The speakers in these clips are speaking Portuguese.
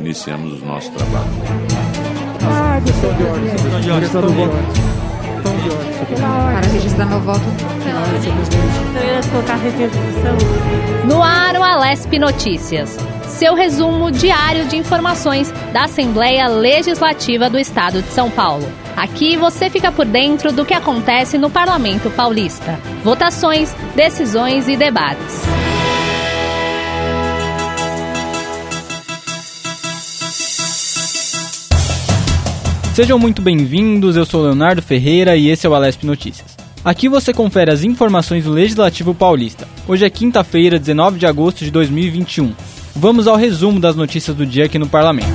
Iniciamos o nosso trabalho. Ah, questão de ordem. Questão de ordem. Questão de ordem. Para registrar meu voto. Eu ia colocar requisição. No ar, o Alesp Notícias. Seu resumo diário de informações da Assembleia Legislativa do Estado de São Paulo. Aqui você fica por dentro do que acontece no Parlamento Paulista. Votações, decisões e debates. Sejam muito bem-vindos, eu sou Leonardo Ferreira e esse é o Alesp Notícias. Aqui você confere as informações do Legislativo Paulista. Hoje é quinta-feira, 19 de agosto de 2021. Vamos ao resumo das notícias do dia aqui no Parlamento.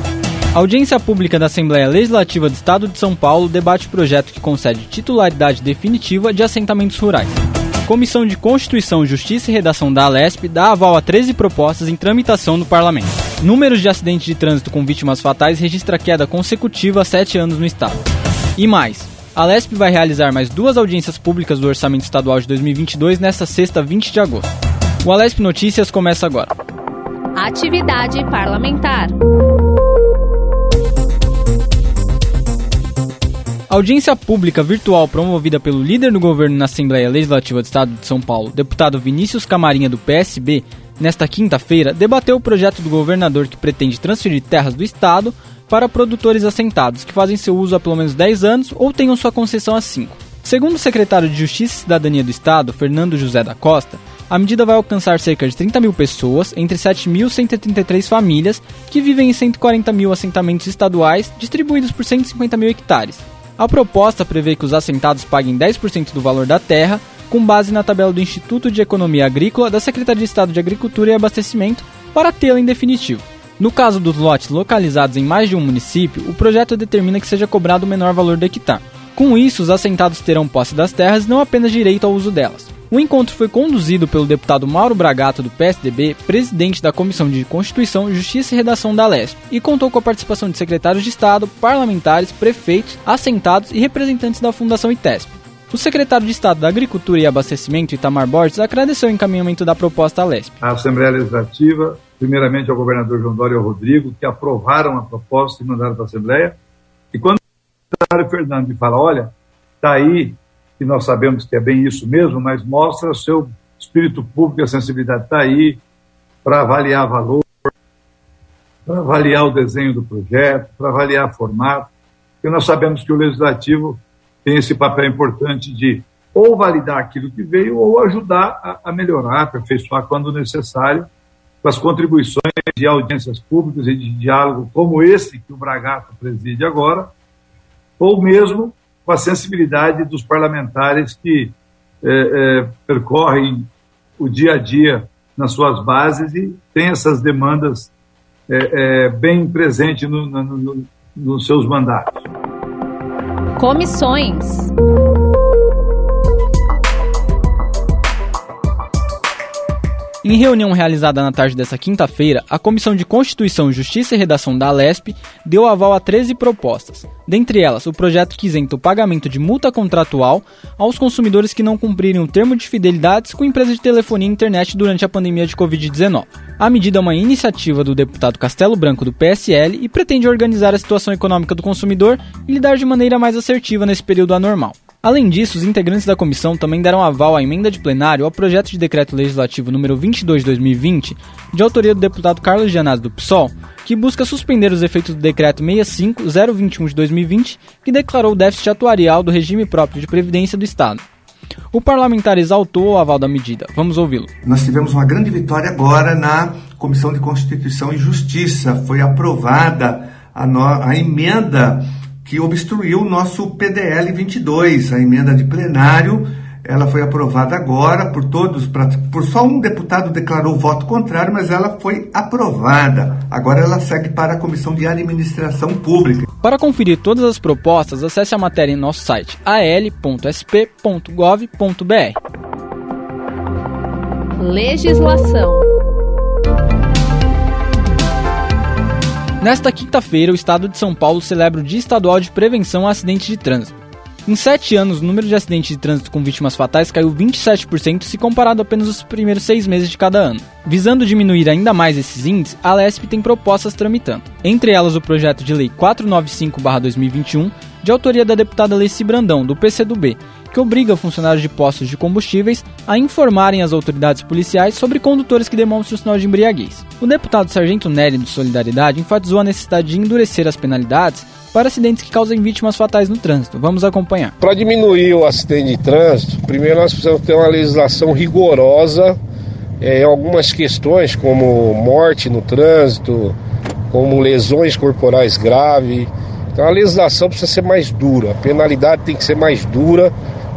A audiência pública da Assembleia Legislativa do Estado de São Paulo debate o projeto que concede titularidade definitiva de assentamentos rurais. Comissão de Constituição, Justiça e Redação da Alesp dá aval a 13 propostas em tramitação no Parlamento. Números de acidentes de trânsito com vítimas fatais registra queda consecutiva há sete anos no estado. E mais, a Alesp vai realizar mais duas audiências públicas do Orçamento Estadual de 2022 nesta sexta, 20 de agosto. O Alesp Notícias começa agora. Atividade parlamentar. A audiência pública virtual promovida pelo líder do governo na Assembleia Legislativa do Estado de São Paulo, deputado Vinícius Camarinha do PSB, nesta quinta-feira, debateu o projeto do governador que pretende transferir terras do Estado para produtores assentados que fazem seu uso há pelo menos 10 anos ou tenham sua concessão há 5. Segundo o secretário de Justiça e Cidadania do Estado, Fernando José da Costa, a medida vai alcançar cerca de 30 mil pessoas, entre 7.133 famílias, que vivem em 140 mil assentamentos estaduais, distribuídos por 150 mil hectares. A proposta prevê que os assentados paguem 10% do valor da terra, com base na tabela do Instituto de Economia Agrícola da Secretaria de Estado de Agricultura e Abastecimento, para tê-la em definitivo. No caso dos lotes localizados em mais de um município, o projeto determina que seja cobrado o menor valor do hectare. Com isso, os assentados terão posse das terras e não apenas direito ao uso delas. O encontro foi conduzido pelo deputado Mauro Bragato, do PSDB, presidente da Comissão de Constituição, Justiça e Redação da Lesp, e contou com a participação de secretários de Estado, parlamentares, prefeitos, assentados e representantes da Fundação ITESP. O secretário de Estado da Agricultura e Abastecimento, Itamar Borges, agradeceu o encaminhamento da proposta à Lesp. A Assembleia Legislativa, primeiramente ao governador João Dória e ao Rodrigo, que aprovaram a proposta e mandaram para a Assembleia, e quando o secretário Fernando fala, olha, está aí que nós sabemos que é bem isso mesmo, mas mostra seu espírito público, a sensibilidade está aí para avaliar valor, para avaliar o desenho do projeto, para avaliar formato, porque nós sabemos que o legislativo tem esse papel importante de ou validar aquilo que veio ou ajudar a, a melhorar, aperfeiçoar quando necessário, com as contribuições de audiências públicas e de diálogo como esse que o Bragato preside agora, ou mesmo com a sensibilidade dos parlamentares que é, é, percorrem o dia a dia nas suas bases e têm essas demandas é, bem presentes no, no, no, nos seus mandatos. Comissões. Em reunião realizada na tarde desta quinta-feira, a Comissão de Constituição, Justiça e Redação da Alesp deu aval a 13 propostas. Dentre elas, o projeto que isenta o pagamento de multa contratual aos consumidores que não cumprirem o termo de fidelidades com empresas de telefonia e internet durante a pandemia de Covid-19. A medida é uma iniciativa do deputado Castelo Branco do PSL e pretende organizar a situação econômica do consumidor e lidar de maneira mais assertiva nesse período anormal. Além disso, os integrantes da comissão também deram aval à emenda de plenário ao projeto de decreto legislativo número 22 de 2020, de autoria do deputado Carlos Gianazzi do PSOL, que busca suspender os efeitos do decreto 65021 de 2020, que declarou o déficit atuarial do regime próprio de previdência do Estado. O parlamentar exaltou o aval da medida. Vamos ouvi-lo. Nós tivemos uma grande vitória agora na Comissão de Constituição e Justiça. Foi aprovada a, no... a emenda que obstruiu o nosso PDL 22, a emenda de plenário. Ela foi aprovada agora por todos, por só um deputado declarou voto contrário, mas ela foi aprovada. Agora ela segue para a Comissão de Administração Pública. Para conferir todas as propostas, acesse a matéria em nosso site al.sp.gov.br. Legislação. Nesta quinta-feira, o Estado de São Paulo celebra o Dia Estadual de Prevenção a Acidentes de Trânsito. Em sete anos, o número de acidentes de trânsito com vítimas fatais caiu 27% se comparado apenas os primeiros seis meses de cada ano. Visando diminuir ainda mais esses índices, a LESP tem propostas tramitando. Entre elas, o projeto de lei 495-2021, de autoria da deputada Leci Brandão, do PCdoB, que obriga funcionários de postos de combustíveis a informarem as autoridades policiais sobre condutores que demonstram sinal de embriaguez. O deputado Sargento Nery, do Solidariedade, enfatizou a necessidade de endurecer as penalidades para acidentes que causem vítimas fatais no trânsito. Vamos acompanhar. Para diminuir o acidente de trânsito, primeiro nós precisamos ter uma legislação rigorosa é, em algumas questões, como morte no trânsito, como lesões corporais graves. Então a legislação precisa ser mais dura, a penalidade tem que ser mais dura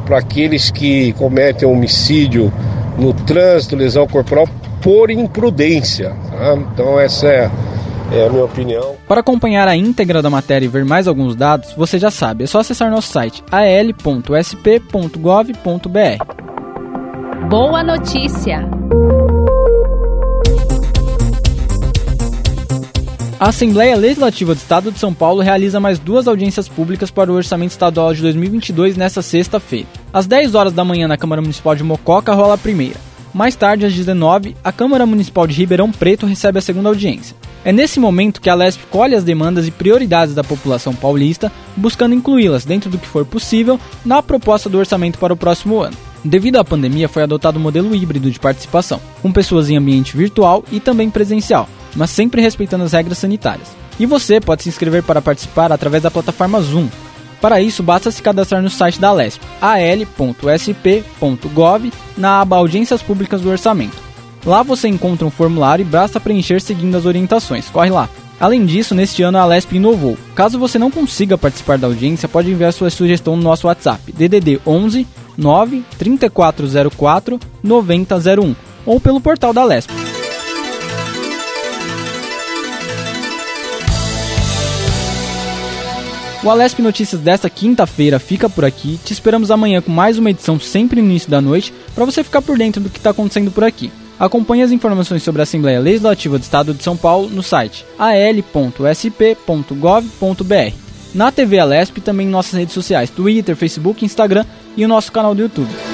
para aqueles que cometem homicídio no trânsito, lesão corporal, por imprudência. Tá? Então essa é, é a minha opinião. Para acompanhar a íntegra da matéria e ver mais alguns dados, você já sabe, é só acessar nosso site al.sp.gov.br. Boa notícia! A Assembleia Legislativa do Estado de São Paulo realiza mais duas audiências públicas para o Orçamento Estadual de 2022 nesta sexta-feira. Às 10 horas da manhã na Câmara Municipal de Mococa rola a primeira. Mais tarde, às 19, a Câmara Municipal de Ribeirão Preto recebe a segunda audiência. É nesse momento que a LESP colhe as demandas e prioridades da população paulista, buscando incluí-las, dentro do que for possível, na proposta do orçamento para o próximo ano. Devido à pandemia, foi adotado o um modelo híbrido de participação, com pessoas em ambiente virtual e também presencial, mas sempre respeitando as regras sanitárias. E você pode se inscrever para participar através da plataforma Zoom. Para isso, basta se cadastrar no site da LESP, al.sp.gov, na aba Audiências Públicas do Orçamento. Lá você encontra um formulário e basta preencher seguindo as orientações. Corre lá! Além disso, neste ano a LESP inovou. Caso você não consiga participar da audiência, pode enviar sua sugestão no nosso WhatsApp, DDD 11 9 3404 9001 ou pelo portal da LESP. O Alesp Notícias desta quinta-feira fica por aqui. Te esperamos amanhã com mais uma edição sempre no início da noite para você ficar por dentro do que está acontecendo por aqui. Acompanhe as informações sobre a Assembleia Legislativa do Estado de São Paulo no site al.sp.gov.br. Na TV Alesp também em nossas redes sociais, Twitter, Facebook, Instagram e o nosso canal do YouTube.